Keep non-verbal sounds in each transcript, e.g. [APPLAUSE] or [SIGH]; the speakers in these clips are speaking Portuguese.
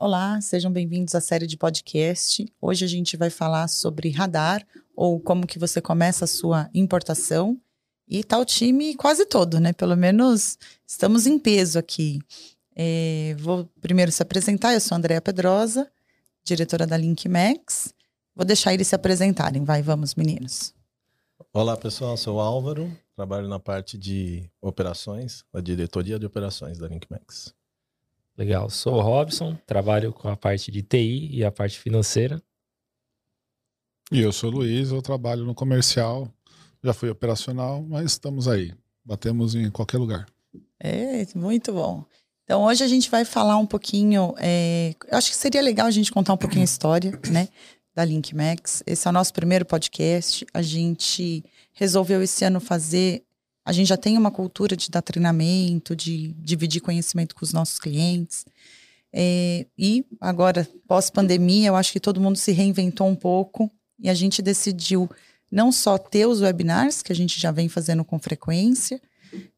Olá, sejam bem-vindos à série de podcast. Hoje a gente vai falar sobre radar ou como que você começa a sua importação. E tá o time quase todo, né? Pelo menos estamos em peso aqui. É, vou primeiro se apresentar, eu sou Andréa Pedrosa, diretora da LinkMax. Vou deixar eles se apresentarem. Vai, vamos, meninos. Olá, pessoal. Sou o Álvaro, trabalho na parte de operações, na diretoria de operações da LinkMax. Legal. Sou o Robson, trabalho com a parte de TI e a parte financeira. E eu sou o Luiz, eu trabalho no comercial, já fui operacional, mas estamos aí. Batemos em qualquer lugar. É, muito bom. Então, hoje a gente vai falar um pouquinho. É, eu acho que seria legal a gente contar um pouquinho a história, [CLEARS THROAT] né? Da LinkMax. Esse é o nosso primeiro podcast. A gente resolveu esse ano fazer. A gente já tem uma cultura de dar treinamento, de dividir conhecimento com os nossos clientes. É, e agora, pós-pandemia, eu acho que todo mundo se reinventou um pouco e a gente decidiu não só ter os webinars, que a gente já vem fazendo com frequência,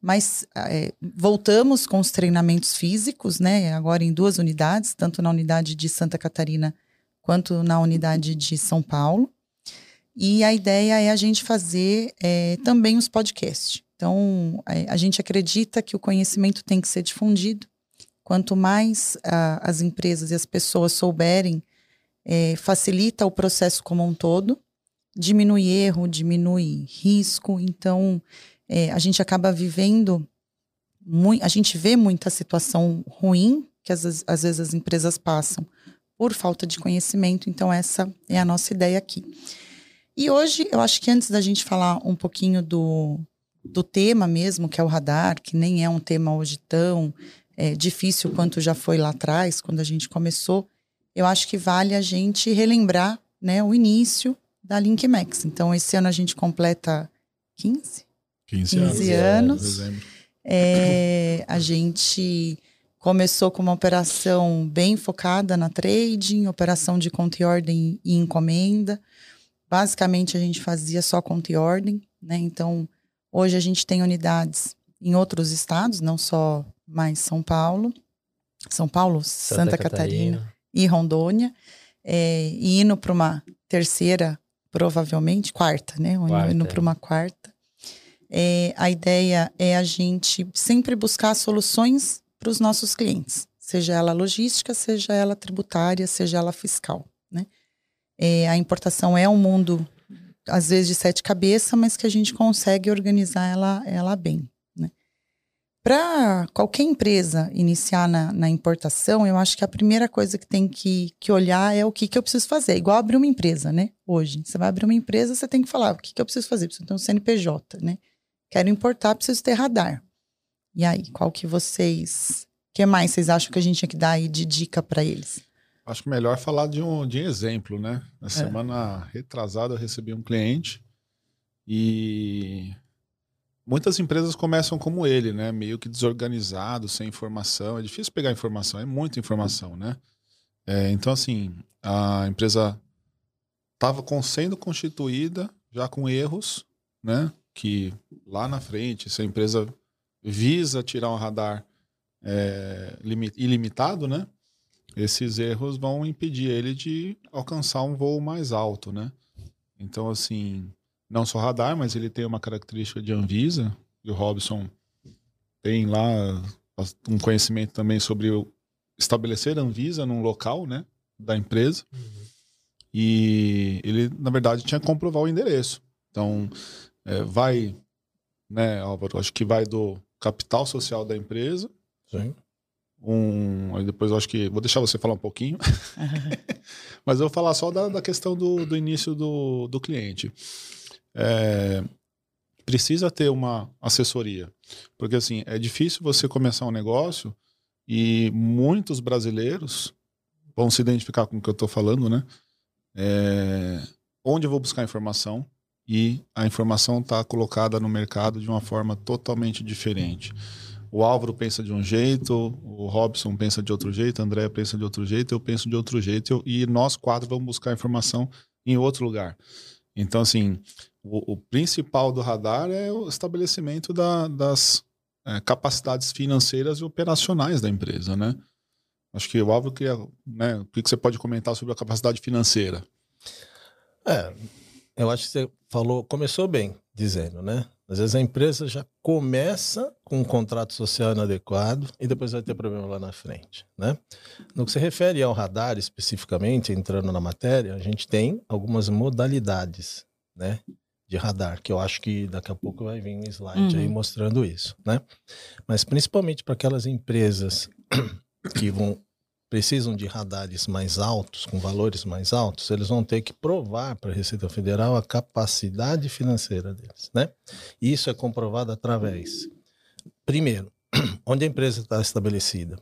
mas é, voltamos com os treinamentos físicos, né? Agora em duas unidades, tanto na unidade de Santa Catarina quanto na unidade de São Paulo. E a ideia é a gente fazer é, também os podcasts. Então, a, gente acredita que o conhecimento tem que ser difundido. Quanto mais a, as empresas e as pessoas souberem, é, facilita o processo como um todo, diminui erro, diminui risco. Então, é, a gente acaba vivendo, muito, a gente vê muita situação ruim que às, às vezes as empresas passam por falta de conhecimento. Então, essa é a nossa ideia aqui. E hoje, eu acho que antes da gente falar um pouquinho do, do tema mesmo, que é o radar, que nem é um tema hoje tão é, difícil quanto já foi lá atrás, quando a gente começou, eu acho que vale a gente relembrar né, o início da LinkMax. Então, esse ano a gente completa 15? 15, 15 anos. anos. É, a gente começou com uma operação bem focada na trading, operação de conta e ordem e encomenda. Basicamente, a gente fazia só conta e ordem, né? Então, hoje a gente tem unidades em outros estados, não só mais São Paulo. São Paulo, Santa, Santa Catarina. Catarina. e Rondônia. É, e indo para uma terceira, provavelmente, quarta, né? Quarta, indo para uma quarta. É, a ideia é a gente sempre buscar soluções para os nossos clientes, seja ela logística, seja ela tributária, seja ela fiscal. Né? É, a importação é um mundo, às vezes, de sete cabeças, mas que a gente consegue organizar ela, ela bem. Né? Para qualquer empresa iniciar na, na, importação, eu acho que a primeira coisa que tem que, que olhar é o que, que eu preciso fazer. Igual abrir uma empresa, né? Hoje. Você vai abrir uma empresa, você tem que falar o que, que eu preciso fazer. Preciso ter um CNPJ, né? Quero importar, preciso ter radar. E aí, qual que vocês. O que mais vocês acham que a gente tinha que dar aí de dica para eles? Acho melhor falar de um, de um exemplo, né? Na é. semana retrasada eu recebi um cliente e muitas empresas começam como ele, né? Meio que desorganizado, sem informação. É difícil pegar informação, é muita informação, né? É, então, assim, a empresa estava sendo constituída já com erros, né? que lá na frente, se a empresa visa tirar um radar é, ilimitado, né? Esses erros vão impedir ele de alcançar um voo mais alto, né? Então, assim, não só radar, mas ele tem uma característica de Anvisa, e o Robson tem lá um conhecimento também sobre estabelecer Anvisa num local, né, da empresa. Uhum. E ele, na verdade, tinha que comprovar o endereço. Então, é, vai, né, Álvaro? Acho que vai do capital social da empresa. Sim. Um, aí depois eu acho que. Vou deixar você falar um pouquinho. [LAUGHS] [LAUGHS] Mas eu vou falar só da, da questão do, do início do, do cliente. É, precisa ter uma assessoria. Porque assim, é difícil você começar um negócio e muitos brasileiros vão se identificar com o que eu estou falando, né? É, onde eu vou buscar informação? e a informação está colocada no mercado de uma forma totalmente diferente. O Álvaro pensa de um jeito, o Robson pensa de outro jeito, a André pensa de outro jeito, eu penso de outro jeito, e nós quatro vamos buscar informação em outro lugar. Então, assim, o, o principal do radar é o estabelecimento da, das é, capacidades financeiras e operacionais da empresa, né? Acho que o Álvaro queria, né, o que você pode comentar sobre a capacidade financeira? É, eu acho que você falou, começou bem dizendo, né? Às vezes a empresa já começa com um contrato social inadequado e depois vai ter problema lá na frente, né? No que se refere ao radar especificamente, entrando na matéria, a gente tem algumas modalidades, né? De radar, que eu acho que daqui a pouco vai vir um slide Uhum. aí mostrando isso, né? Mas principalmente para aquelas empresas [CLEARS THROAT] que vão precisam de radares mais altos, com valores mais altos, eles vão ter que provar para a Receita Federal a capacidade financeira deles, né? E isso é comprovado através, primeiro, [CLEARS THROAT] onde a empresa está estabelecida,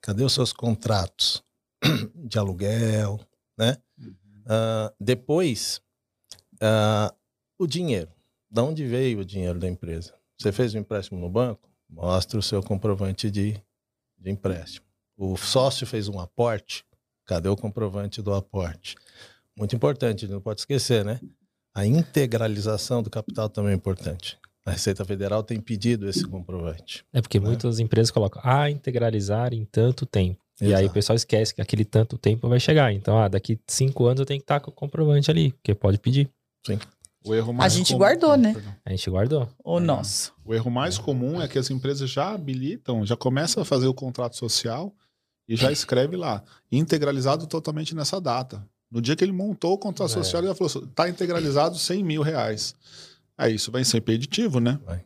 cadê os seus contratos [CLEARS THROAT] de aluguel, né? Ah, depois, ah, o dinheiro. Da onde veio o dinheiro da empresa? Você fez um empréstimo no banco? Mostra o seu comprovante de, de empréstimo. O sócio fez um aporte? Cadê o comprovante do aporte? Muito importante, não pode esquecer, né? A integralização do capital também é importante. A Receita Federal tem pedido esse comprovante. É porque Né? muitas empresas colocam, ah, integralizar em tanto tempo. E aí o Exato. pessoal esquece que aquele tanto tempo vai chegar. Então, ah, daqui cinco anos eu tenho que estar com o comprovante ali, porque pode pedir. O erro mais gente comum- guardou, né? A gente guardou. O É. nosso. O erro mais comum é que as empresas já habilitam, já começam a fazer o contrato social e já escreve lá, integralizado totalmente nessa data. No dia que ele montou o contrato É. social, ele já falou, tá integralizado 100 mil reais. Aí isso vai ser impeditivo, né? Vai.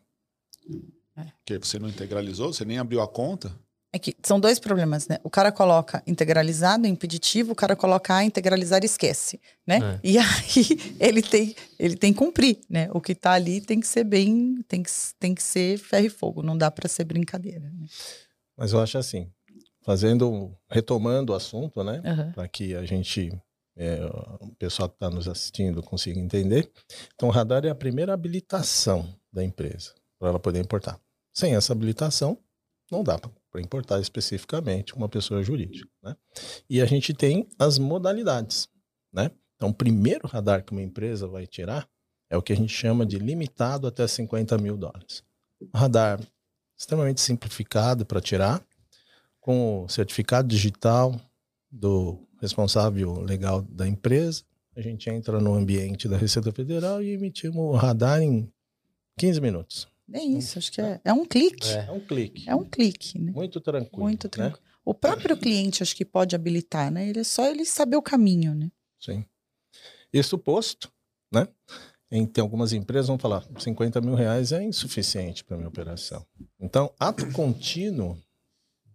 É. Porque você não integralizou, você nem abriu a conta. É que são dois problemas, né? O cara coloca integralizado, impeditivo, o cara coloca A, integralizar e esquece, né? E aí [LAUGHS] ele tem, ele tem que cumprir, né? O que tá ali tem que ser bem, tem que, tem que ser ferro e fogo, não dá para ser brincadeira. Né? Mas eu acho assim, fazendo, retomando o assunto, né? Aham. para que a gente, é, o pessoal que está nos assistindo consiga entender. Então, o radar é a primeira habilitação da empresa para ela poder importar. Sem essa habilitação, não dá para importar especificamente uma pessoa jurídica. Né? E a gente tem as modalidades. Né? Então, o primeiro radar que uma empresa vai tirar é o que a gente chama de limitado até 50 mil dólares. Um radar extremamente simplificado para tirar, com o certificado digital do responsável legal da empresa. A gente entra no ambiente da Receita Federal e emitimos o radar em 15 minutos. É isso, acho que é, é um clique. É um clique. É um clique, né? Muito tranquilo. Muito né? tranquilo. O próprio cliente acho que pode habilitar, né? Ele é só ele saber o caminho, né? Sim. Isso posto, né? Em, tem algumas empresas vão falar 50 mil reais é insuficiente para minha operação. Então, ato contínuo,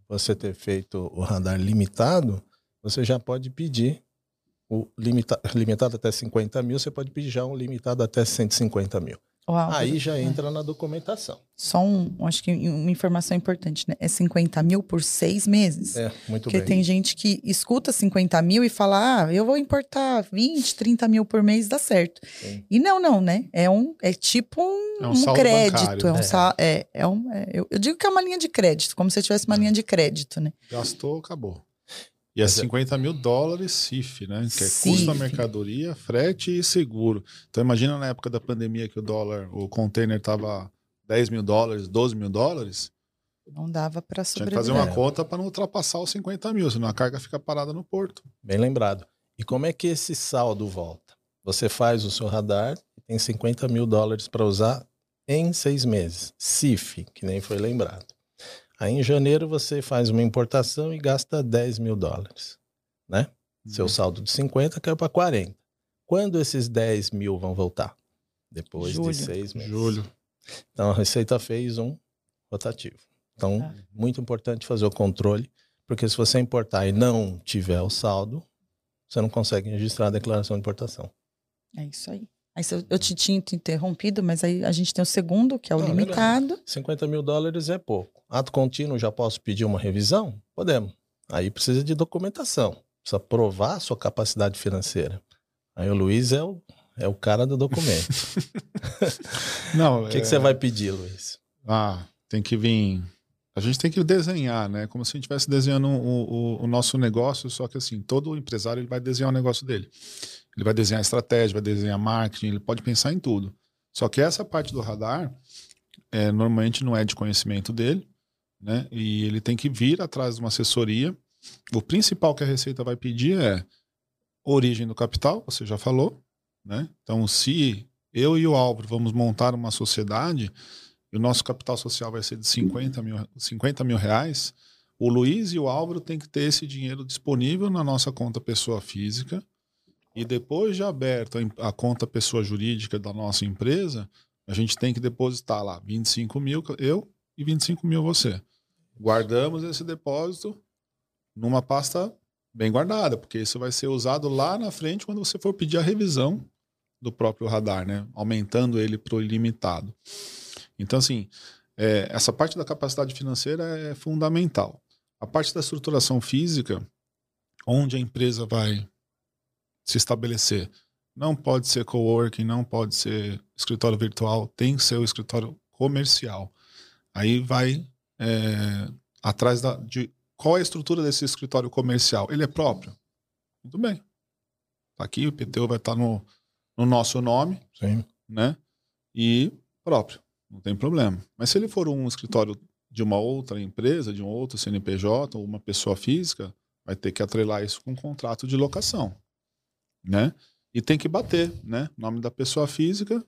você ter feito o radar limitado, você já pode pedir o limita, limitado até 50 mil, você pode pedir já um limitado até 150 mil. Uau, Aí já entra na documentação. Só um, acho que uma informação importante, né? É 50 mil por seis meses. É, muito Porque bem. tem gente que escuta 50 mil e fala, ah, eu vou importar 20, 30 mil por mês, dá certo. Sim. E não, não, né? É, um, é tipo um, É um um crédito. bancário, É um né? sal- é, é um, é- eu, eu digo que é uma linha de crédito, como se tivesse uma linha de crédito, né? Gastou, acabou. E é Mas é- 50 mil dólares CIF, né? Que é CIF. custo da mercadoria, frete e seguro. Então imagina na época da pandemia que o dólar, o container tava 10 mil dólares, 12 mil dólares. Não dava para Tinha que sobreviver. fazer uma conta para não ultrapassar os 50 mil, senão a carga fica parada no porto. Bem lembrado. E como é que esse saldo volta? Você faz o seu radar e tem 50 mil dólares para usar em seis meses. CIF, que nem foi lembrado. Aí em janeiro você faz uma importação e gasta 10 mil dólares. Né? Seu saldo de 50 caiu para 40. Quando esses 10 mil vão voltar? Depois Julho. de seis meses. Julho. Então a Receita fez um rotativo. Então, Ah. muito importante fazer o controle, porque se você importar e não tiver o saldo, você não consegue registrar a declaração de importação. É isso aí. Aí eu, eu te tinha te interrompido, mas aí a gente tem o segundo, que é o Não, limitado. 50 mil dólares é pouco. Ato contínuo, já posso pedir uma revisão? Podemos. Aí precisa de documentação. Precisa provar a sua capacidade financeira. Aí o Luiz é o, é o cara do documento. [LAUGHS] [LAUGHS] Não, O que, que você vai pedir, Luiz? Ah, tem que vir. A gente tem que desenhar, né? Como se a gente estivesse desenhando o, o- o nosso negócio, só que assim, todo empresário ele vai desenhar o negócio dele. Ele vai desenhar estratégia, vai desenhar marketing, ele pode pensar em tudo. Só que essa parte do radar, é, normalmente não é de conhecimento dele, né? E ele tem que vir atrás de uma assessoria O principal que a Receita vai pedir é origem do capital, você já falou, né? Então, se eu e o Álvaro vamos montar uma sociedade e o nosso capital social vai ser de 50 mil, 50 mil reais, o Luiz e o Álvaro têm que ter esse dinheiro disponível na nossa conta pessoa física e depois de aberto a, conta pessoa jurídica da nossa empresa, a gente tem que depositar lá 25 mil eu e 25 mil você. Guardamos esse depósito numa pasta bem guardada, porque isso vai ser usado lá na frente quando você for pedir a revisão do próprio radar, né? Aumentando ele para o ilimitado. Então, assim, é, essa parte da capacidade financeira é fundamental. A parte da estruturação física, onde a empresa vai se estabelecer, não pode ser coworking, não pode ser escritório virtual, tem que ser o escritório comercial. Aí vai é, atrás da, de qual é a estrutura desse escritório comercial. Ele é próprio? Muito bem. Tá aqui, o IPTU vai estar no, no nosso nome, Sim. né? E próprio, não tem problema. Mas se ele for um escritório de uma outra empresa, de um outro CNPJ, ou uma pessoa física, vai ter que atrelar isso com um contrato de locação, né? E tem que bater, né? Nome da pessoa física,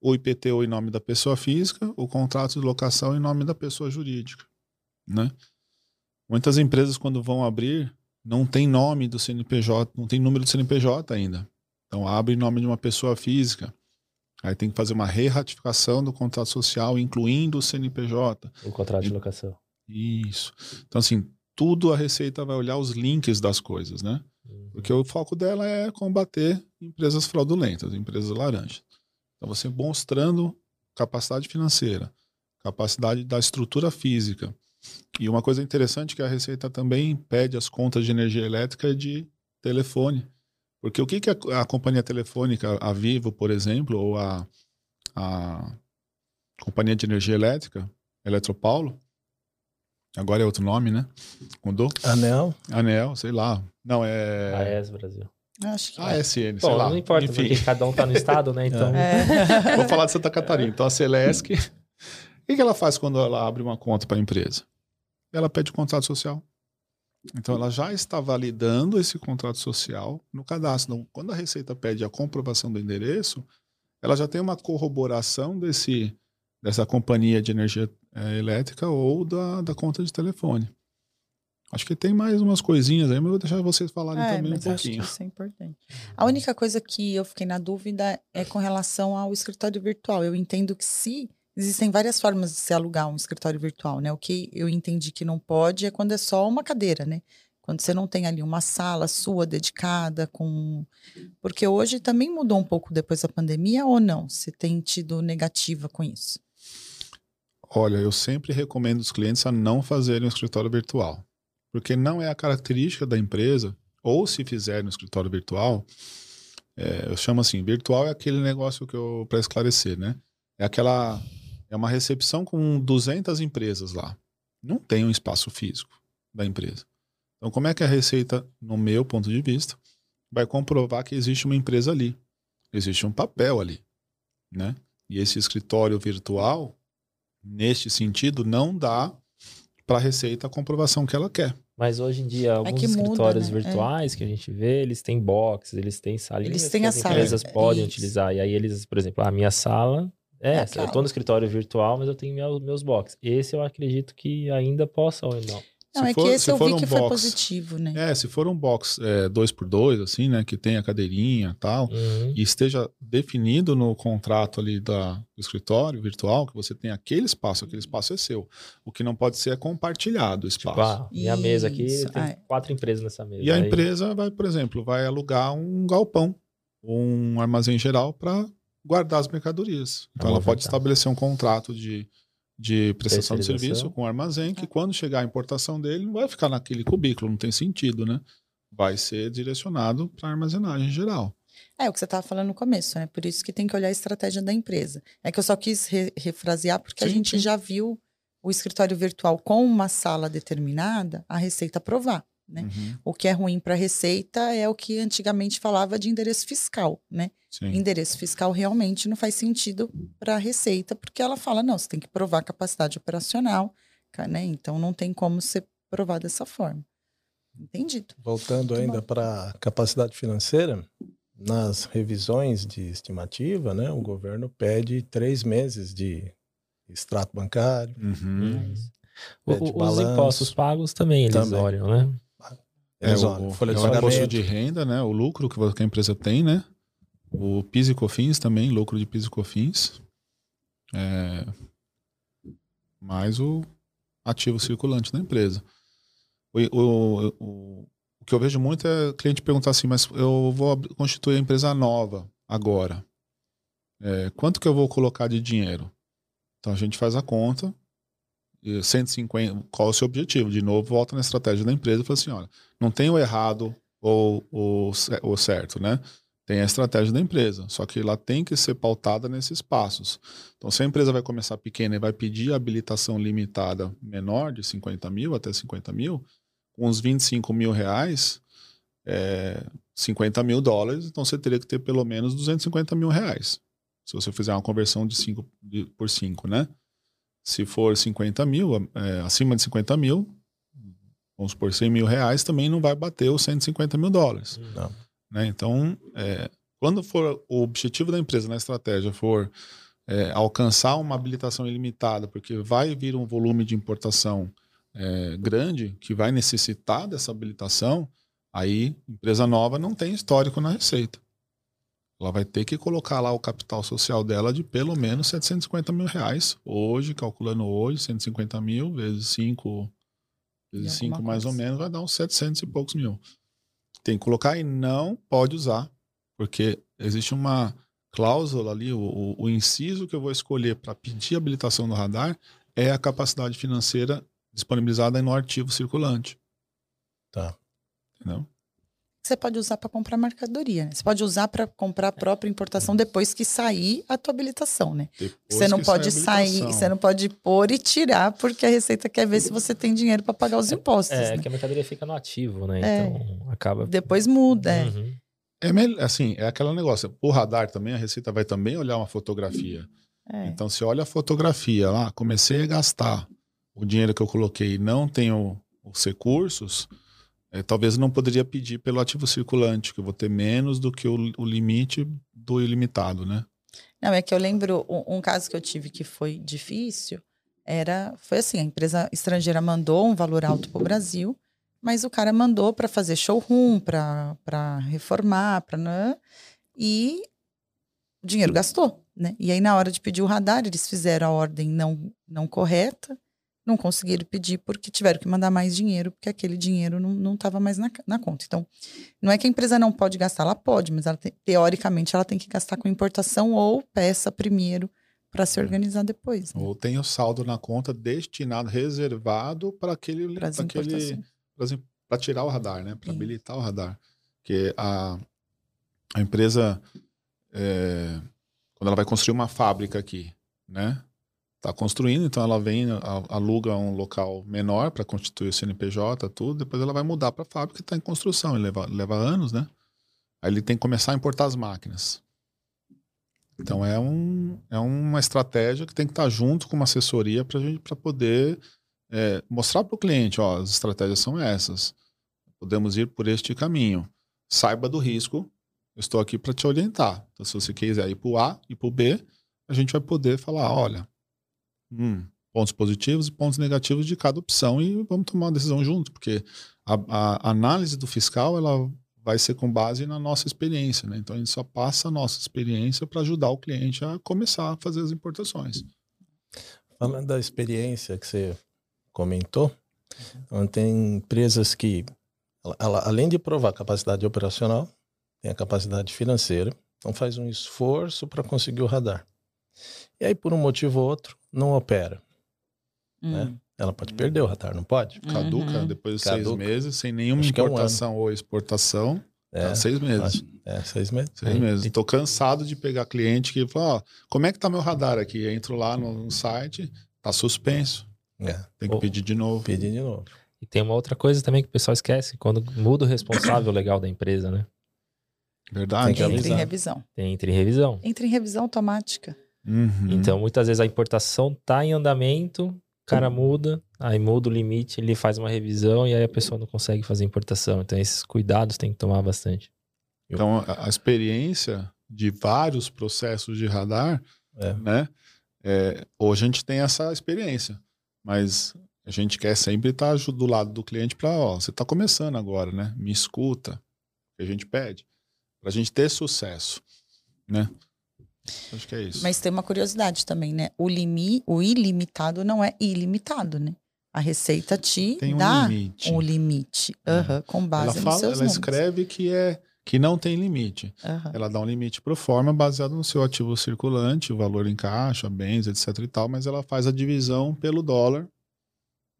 o IPTU em nome da pessoa física, o contrato de locação em nome da pessoa jurídica, né? Muitas empresas quando vão abrir não tem nome do CNPJ, não tem número do CNPJ ainda. Então abre em nome de uma pessoa física. Aí tem que fazer uma re-ratificação do contrato social, incluindo o CNPJ. O contrato de locação. Isso. Então, assim, tudo a Receita vai olhar os links das coisas, né? Porque o foco dela é combater empresas fraudulentas, empresas laranjas. Então, você mostrando capacidade financeira, capacidade da estrutura física. E uma coisa interessante é que a Receita também pede as contas de energia elétrica de telefone. Porque o que, que a, a companhia telefônica, a Vivo, por exemplo, ou a, a companhia de energia elétrica, Eletropaulo, agora é outro nome, né? Mudou? Anel. Anel, sei lá. Não, é. AES Brasil. Acho que é. ASN, sei Bom, lá. não importa, Enfim, porque cada um tá no estado, né? [LAUGHS] Então. É. vou falar de Santa Catarina. Então, a Celesc, o que, que ela faz quando ela abre uma conta para a empresa? Ela pede o contrato social. Então, ela já está validando esse contrato social no cadastro. Então, quando a Receita pede a comprovação do endereço, ela já tem uma corroboração desse, dessa companhia de energia eh, elétrica ou da, da conta de telefone. Acho que tem mais umas coisinhas aí, mas vou deixar vocês falarem É, também um mas acho que pouquinho. isso é importante. A única coisa que eu fiquei na dúvida é com relação ao escritório virtual. Eu entendo que se existem várias formas de se alugar um escritório virtual, né? O que eu entendi que não pode é quando é só uma cadeira, né? Quando você não tem ali uma sala sua dedicada com. Porque hoje também mudou um pouco depois da pandemia ou não? Você tem tido negativa com isso? Olha, eu sempre recomendo os clientes a não fazerem um escritório virtual, porque não é a característica da empresa, ou se fizerem no escritório virtual, é, eu chamo assim, virtual é aquele negócio que eu para esclarecer, né? É aquela é uma recepção com 200 empresas lá. Não tem um espaço físico da empresa. Então, como é que a Receita, no meu ponto de vista, vai comprovar que existe uma empresa ali? Existe um papel ali, né? E esse escritório virtual, neste sentido, não dá para a Receita a comprovação que ela quer. Mas hoje em dia, alguns que muda, escritórios né? É. virtuais que a gente vê, eles têm boxes, eles têm salinhas Eles têm que as sala, empresas é podem isso. utilizar. E aí eles, por exemplo, a minha sala é É essa. Eu aquela. no escritório virtual, mas eu tenho meu- meus boxes. Esse eu acredito que ainda possa ou não. Não, Se é for- que esse se eu for vi um que foi box- positivo, né? É, se for um box é, dois por dois, assim, né, que tem a cadeirinha e tal, Uhum. e esteja definido no contrato ali da, do escritório virtual que você tem aquele espaço, aquele espaço é seu. O que não pode ser é compartilhado o Tipo, espaço. ah, minha mesa aqui Isso, tem é. quatro empresas nessa mesa. E a Aí- empresa vai, por exemplo, vai alugar um galpão, ou um armazém geral para guardar as mercadorias. Então, ela pode estabelecer um contrato de, de prestação de serviço com o armazém, que quando chegar a importação dele, não vai ficar naquele cubículo, não tem sentido, né? Vai ser direcionado para armazenagem geral. É o que você estava falando no começo, né? Por isso que tem que olhar a estratégia da empresa. É que eu só quis re- refrasear porque a Sim, gente sim. já viu o escritório virtual com uma sala determinada, a Receita aprovar. Né? Uhum, O que é ruim para a Receita é o que antigamente falava de endereço fiscal, né? sim. Endereço fiscal realmente não faz sentido para a Receita, porque ela fala, não, você tem que provar capacidade operacional, né? Então não tem como ser provado dessa forma. Entendido. Voltando Muito ainda para a capacidade financeira, nas revisões de estimativa, né, o governo pede três meses de extrato bancário. Uhum. O- É, os impostos pagos também eles Também. olham, né? É, o, folha é de pagamento. de renda, né? O lucro que a empresa tem, né? O PIS e COFINS também, lucro de PIS e COFINS. É, mais o ativo circulante da empresa. O, o, o, o que eu vejo muito é o cliente perguntar assim, mas eu vou constituir a empresa nova agora. É, quanto que eu vou colocar de dinheiro? Então a gente faz a conta, 150, qual é o seu objetivo? De novo, volta na estratégia da empresa e fala assim, olha, não tem o errado ou o, ce- o certo, né? Tem a estratégia da empresa, só que ela tem que ser pautada nesses passos. Então, se a empresa vai começar pequena e vai pedir habilitação limitada menor, de 50 mil até 50 mil, com uns 25 mil reais, é, 50 mil dólares, então você teria que ter pelo menos 250 mil reais. Se você fizer uma conversão de 5 de- por 5, né? Se for 50 mil, é, acima de 50 mil, vamos supor 100 mil reais, também não vai bater os 150 mil dólares. Não. Né? Então, é, quando for o objetivo da empresa na estratégia for é, alcançar uma habilitação ilimitada, porque vai vir um volume de importação é, grande que vai necessitar dessa habilitação, aí empresa nova não tem histórico na receita. Ela vai ter que colocar lá o capital social dela de pelo menos 750 mil reais. Hoje, calculando hoje, 150 mil vezes 5, vezes E alguma 5 mais ou menos, vai dar uns 700 e poucos mil. Tem que colocar e não pode usar, porque existe uma cláusula ali, o, o- o inciso que eu vou escolher para pedir habilitação do radar é a capacidade financeira disponibilizada no artigo circulante. Tá. Entendeu? Você pode usar para comprar mercadoria. né? Você pode usar para comprar a própria importação depois que sair a tua habilitação, né? Depois Você não pode sair, você não pode pôr e tirar, porque a Receita quer ver se você tem dinheiro para pagar os impostos. É, né? que a mercadoria fica no ativo, né? É. Então acaba. Depois muda. é. Uhum. É mel- assim, é aquele negócio. O radar também, a Receita vai também olhar uma fotografia. É. Então, se olha a fotografia lá, comecei a gastar o dinheiro que eu coloquei e não tenho os recursos, eh, talvez não poderia pedir pelo ativo circulante, que eu vou ter menos do que o, o limite do ilimitado, né? Não, é que eu lembro um, um caso que eu tive que foi difícil. Era, foi assim, a empresa estrangeira mandou um valor alto para o Brasil, mas o cara mandou para fazer showroom, para reformar, para e o dinheiro gastou, né? E aí na hora de pedir o radar, eles fizeram a ordem não não correta, não conseguiram pedir porque tiveram que mandar mais dinheiro, porque aquele dinheiro não estava mais na, na conta. Então, não é que a empresa não pode gastar, ela pode, mas ela tem- teoricamente ela tem que gastar com importação ou peça primeiro para se organizar depois. Né? Ou tem o saldo na conta destinado, reservado para aquele, Para aquele para tirar o radar, né? Para habilitar o radar. Porque a, a empresa, é, quando ela vai construir uma fábrica aqui, né? Está construindo, então ela vem, aluga um local menor para constituir o CNPJ, tudo, depois ela vai mudar para a fábrica que está em construção, e leva, leva anos, né? Aí ele tem que começar a importar as máquinas. Então é, um, é uma estratégia que tem que estar junto com uma assessoria para gente para poder é, mostrar para o cliente, ó, as estratégias são essas. Podemos ir por este caminho. Saiba do risco. Eu estou aqui para te orientar. Então, se você quiser ir para o A e para o B, a gente vai poder falar, olha, hum, pontos positivos e pontos negativos de cada opção e vamos tomar uma decisão junto, porque a, a análise do fiscal ela vai ser com base na nossa experiência, né? Então a gente só passa a nossa experiência para ajudar o cliente a começar a fazer as importações. Falando da experiência que você comentou, então, tem empresas que, ela- além de provar capacidade operacional, tem a capacidade financeira, então faz um esforço para conseguir o radar. E aí, por um motivo ou outro, não opera. né? Hum. Ela pode perder o radar, não pode? Caduca Uhum. depois de Caduca. seis meses, sem nenhuma Acho que é um importação ou exportação. É, tá, seis meses. é seis meses. Seis É. meses. E- Tô cansado de pegar cliente que fala, ó, como é que tá meu radar aqui? Eu entro lá no, no site, tá suspenso. É, Tem que Ô. pedir de novo. pedir de novo. E tem uma outra coisa também que o pessoal esquece, quando muda o responsável legal da empresa, né? Verdade. Tem que Entra em revisão. Tem entre revisão. Entra em revisão automática. Uhum. Então, muitas vezes a importação tá em andamento, cara muda, aí muda o limite, ele faz uma revisão e aí a pessoa não consegue fazer importação. Então esses cuidados tem que tomar bastante. Então a, experiência de vários processos de radar, É. né? É, hoje a gente tem essa experiência, mas a gente quer sempre estar ju- do lado do cliente para, ó, você está começando agora, né? Me escuta, o que a gente pede, para a gente ter sucesso, né? Acho que é isso. Mas tem uma curiosidade também, né? O, limi, o ilimitado não é ilimitado, né? A receita te tem um dá limite. um limite, aham, com Ela base nos fala, seus ela números. escreve que é que não tem limite. Aham. Ela dá um limite pro forma baseado no seu ativo circulante, o valor em caixa, bens, etc e tal, mas ela faz a divisão pelo dólar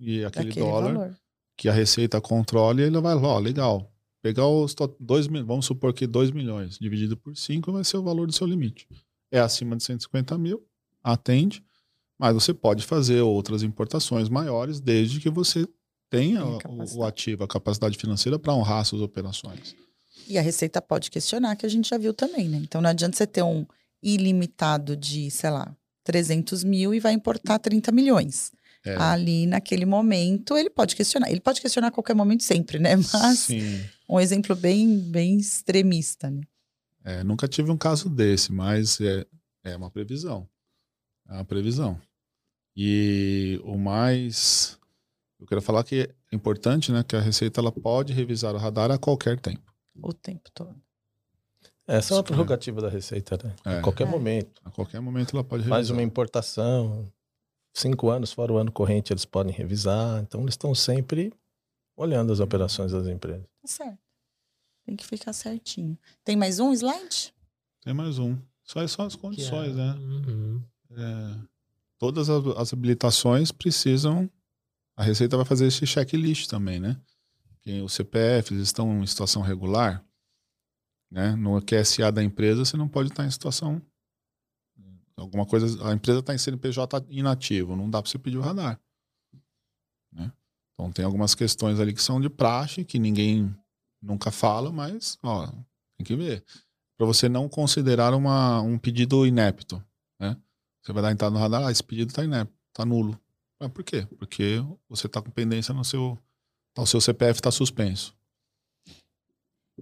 e aquele, Daquele dólar valor. que a Receita controla e ele vai lá, ó, legal. Pegar os to- dois mil, vamos supor que 2 milhões dividido por 5 vai ser o valor do seu limite. É acima de 150 mil, atende, mas você pode fazer outras importações maiores desde que você tenha o- o, ativo, a capacidade financeira para honrar suas operações. E a Receita pode questionar, que a gente já viu também, né? Então não adianta você ter um ilimitado de, sei lá, 300 mil e vai importar 30 milhões. É, Ali, naquele momento, ele pode questionar. Ele pode questionar a qualquer momento sempre, né? [LAUGHS] Mas sim. um exemplo bem, bem extremista, né? É, nunca tive um caso desse, mas é, é uma previsão. É uma previsão. E o mais. Eu quero falar que é importante, né? Que a Receita ela pode revisar o radar a qualquer tempo. O tempo todo. Essa é uma prerrogativa da Receita, né? É. A qualquer É. momento. A qualquer momento ela pode revisar. Mais uma importação, cinco anos fora o ano corrente, eles podem revisar. Então, eles estão sempre olhando as operações das empresas. Tá certo. Tem que ficar certinho. Tem mais um slide? Tem mais um. Só são as condições, né? Uhum. É, todas as, as habilitações precisam. A Receita vai fazer esse checklist também, né? Que os CPFs estão em situação regular, né? No QSA da empresa, você não pode estar em situação. Alguma coisa. A empresa está em CNPJ inativo, não dá para você pedir o radar. Né? Então tem algumas questões ali que são de praxe, que ninguém nunca fala, mas ó, tem que ver. Para você não considerar uma, um pedido inepto. Né? Você vai dar entrada no radar, ah, esse pedido está inepto, está nulo. Mas por quê? Porque você está com pendência no seu. tá, O seu CPF está suspenso.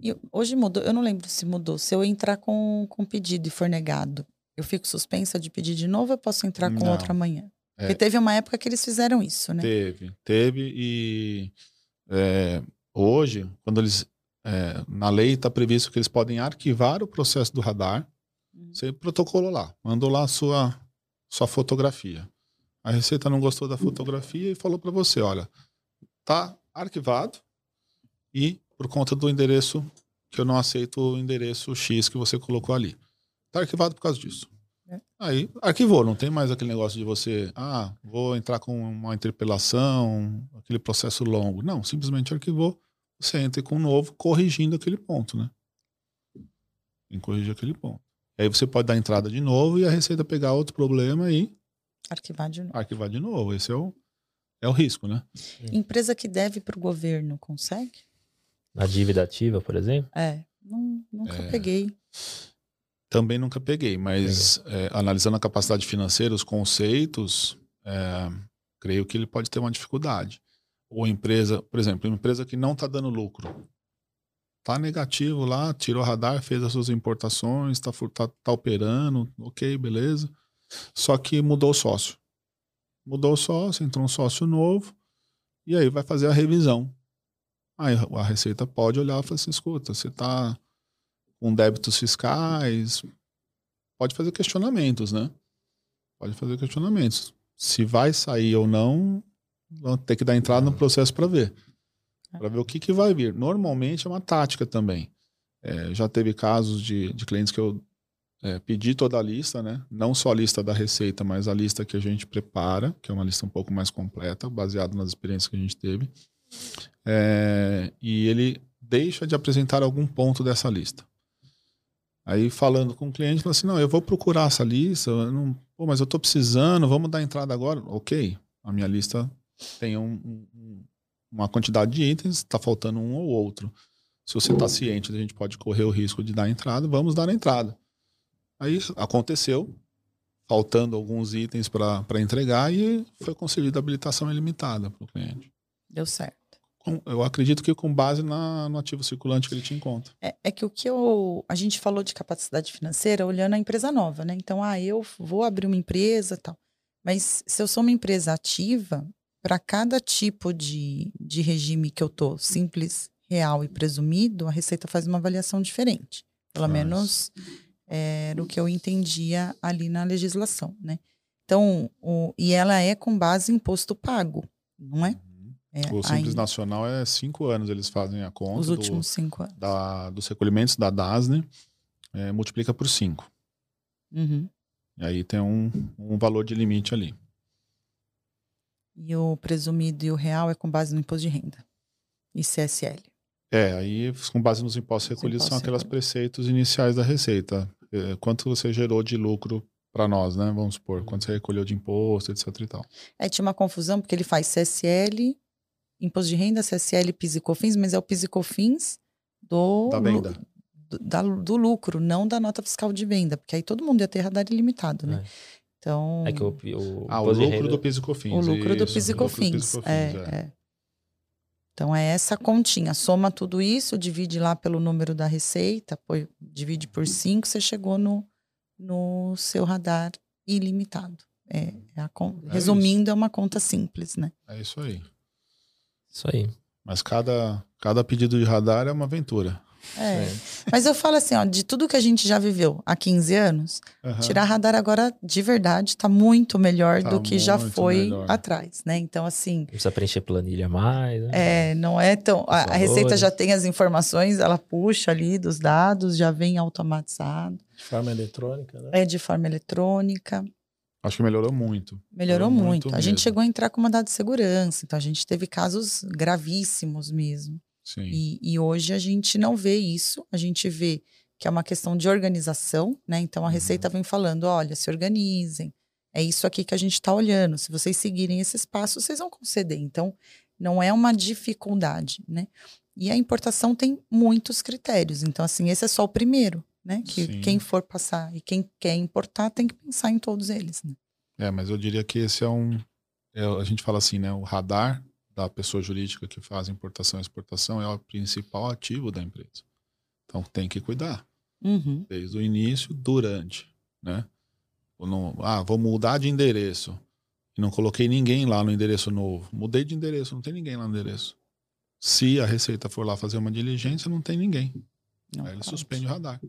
E hoje mudou, eu não lembro se mudou. Se eu entrar com, com pedido e for negado, eu fico suspensa de pedir de novo eu posso entrar com Não. outro amanhã? É. Porque teve uma época que eles fizeram isso, né? Teve, teve e é, hoje, quando eles é, na lei está previsto que eles podem arquivar o processo do radar, Uhum. você protocolou lá, mandou lá a sua sua fotografia. A Receita não gostou da fotografia e falou para você, olha, tá arquivado e por conta do endereço que eu não aceito o endereço X que você colocou ali. Tá arquivado por causa disso. É. Aí arquivou, não tem mais aquele negócio de você, ah, vou entrar com uma interpelação, aquele processo longo. Não, simplesmente arquivou, você entra com um novo, corrigindo aquele ponto, né? Tem que corrigir aquele ponto. Aí você pode dar entrada de novo e a Receita pegar outro problema e Arquivar de novo. arquivar de novo. Esse é o, é o risco, né? Empresa que deve para o governo, consegue? Na dívida ativa, por exemplo. É. Não, nunca É. peguei. Também nunca peguei, mas é, analisando a capacidade financeira, os conceitos, é, creio que ele pode ter uma dificuldade. Ou empresa, por exemplo, uma empresa que não está dando lucro. Está negativo lá, tirou radar, fez as suas importações, está tá, tá operando, ok, beleza. Só que mudou o sócio. Mudou o sócio, entrou um sócio novo, e aí vai fazer a revisão. Aí a Receita pode olhar e falar assim: escuta, você está com débitos fiscais, pode fazer questionamentos, né? Pode fazer questionamentos. Se vai sair ou não, vão ter que dar entrada no processo para ver. Para ver o que, que vai vir. Normalmente é uma tática também. É, já teve casos de, de clientes que eu é, pedi toda a lista, né? Não só a lista da receita, mas a lista que a gente prepara, que é uma lista um pouco mais completa, baseada nas experiências que a gente teve. É, e ele deixa de apresentar algum ponto dessa lista. Aí falando com o cliente, fala assim, não, eu vou procurar essa lista, não, pô, mas eu estou precisando, vamos dar entrada agora? Ok, a minha lista tem um, um, uma quantidade de itens, está faltando um ou outro. Se você está ciente, a gente pode correr o risco de dar entrada, vamos dar entrada. Aí aconteceu, faltando alguns itens para entregar e foi concedida habilitação ilimitada para o cliente. Deu certo. Eu acredito que com base na, no ativo circulante que ele tinha em conta. É, é que o que eu. A gente falou de capacidade financeira olhando a empresa nova, né? Então, ah, eu vou abrir uma empresa tal. Mas se eu sou uma empresa ativa, para cada tipo de, de regime que eu tô, simples, real e presumido, a Receita faz uma avaliação diferente. Pelo Faz. menos é, era o que eu entendia ali na legislação, né? Então, o, e ela é com base em imposto pago, não é? É, O Simples ainda- Nacional é cinco anos eles fazem a conta os do- últimos cinco anos. da- dos recolhimentos da DASNE, é, multiplica por cinco. Uhum. E aí tem um, um valor de limite ali. E o presumido e o real é com base no imposto de renda. ICSL. É, aí com base nos impostos recolhidos são aqueles preceitos iniciais da Receita. É, quanto você gerou de lucro para nós, né? Vamos supor, quanto você recolheu de imposto, etc e tal. É, tinha uma confusão, porque ele faz CSL, imposto de renda, CSL, PIS e COFINS, mas é o PIS e COFINS do, Da venda. do, da- do lucro, não da nota fiscal de venda, porque aí todo mundo ia ter radar ilimitado, né? Então, É que o, o Ah, o lucro renda- do PIS e COFINS. o lucro do isso, e do PIS COFINS. e COFINS, é, é. é. Então, é essa continha. Soma tudo isso, divide lá pelo número da receita, põe- divide por 5, você chegou no, no seu radar ilimitado. É, é a É resumindo, é uma conta simples, né? É isso aí. Isso aí. Mas cada, cada pedido de radar é uma aventura. É. Mas eu falo assim, ó, de tudo que a gente já viveu há 15 anos, Aham. tirar radar agora, de verdade, tá muito melhor Tá do que já foi melhor. atrás, né? Então, assim, Não precisa preencher planilha mais. Né? é, não é tão. A, a Receita já tem as informações, ela puxa ali dos dados, já vem automatizado. De forma eletrônica, né? É de forma eletrônica. Acho que melhorou muito. Melhorou Melhorou muito. muito A gente chegou a entrar com mandado de segurança, então a gente teve casos gravíssimos mesmo. E, e hoje a gente não vê isso, a gente vê que é uma questão de organização, né? Então Uhum. a Receita vem falando: olha, se organizem, é isso aqui que a gente está olhando. Se vocês seguirem esses passos, vocês vão conceder. Então, não é uma dificuldade, né? E a importação tem muitos critérios. Então, assim, esse é só o primeiro, né? Que Sim. quem for passar e quem quer importar tem que pensar em todos eles, né? É, mas eu diria que esse é um. é, a gente fala assim, né? O radar da pessoa jurídica que faz importação e exportação é o principal ativo da empresa. Então tem que cuidar. Uhum. Desde o início, durante, né? Não- ah, vou mudar de endereço. E não coloquei ninguém lá no endereço novo. Mudei de endereço, não tem ninguém lá no endereço. Se a Receita for lá fazer uma diligência, não tem ninguém. Não Aí ele pode. suspende o radar.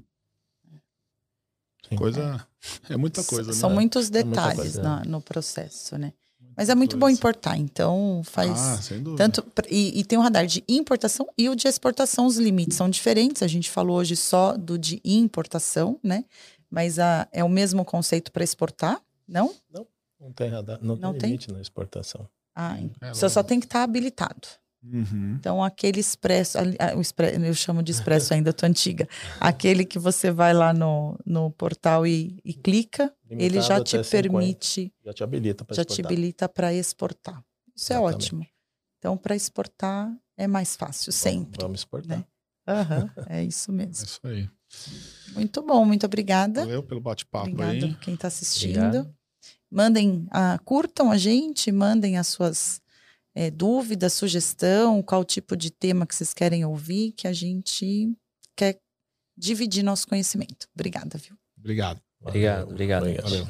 Sim. Coisa. É muita coisa, São né? muitos muita detalhes coisa. na- no processo, né? Mas é muito bom importar, então faz. Ah, sem dúvida. Tanto, e, e tem o radar de importação e o de exportação, os limites são diferentes. A gente falou hoje só do de importação, né? Mas a, é o mesmo conceito para exportar, não? Não tem radar, não, Não tem tem? limite na exportação. Ah, É, você só tem que estar habilitado. Uhum. Então, aquele expresso, ah, eu chamo de expresso ainda, eu tô antiga. Aquele que você vai lá no, no portal e, e clica, ele Limitado já até te 50. permite Já te habilita para já te exportar. habilita para exportar. Isso é Exatamente. ótimo. Então, para exportar é mais fácil, sempre. Vamos exportar. né? Aham, [LAUGHS] é isso É mesmo. isso aí. Muito bom, muito obrigada. Valeu pelo bate-papo Obrigada aí. quem está assistindo. Obrigado. Mandem, ah, curtam a gente, mandem as suas eh, dúvidas, sugestão, qual tipo de tema que vocês querem ouvir, que a gente quer dividir nosso conhecimento. Obrigada, viu? Obrigado. Obrigado, obrigado. Obrigado. Valeu.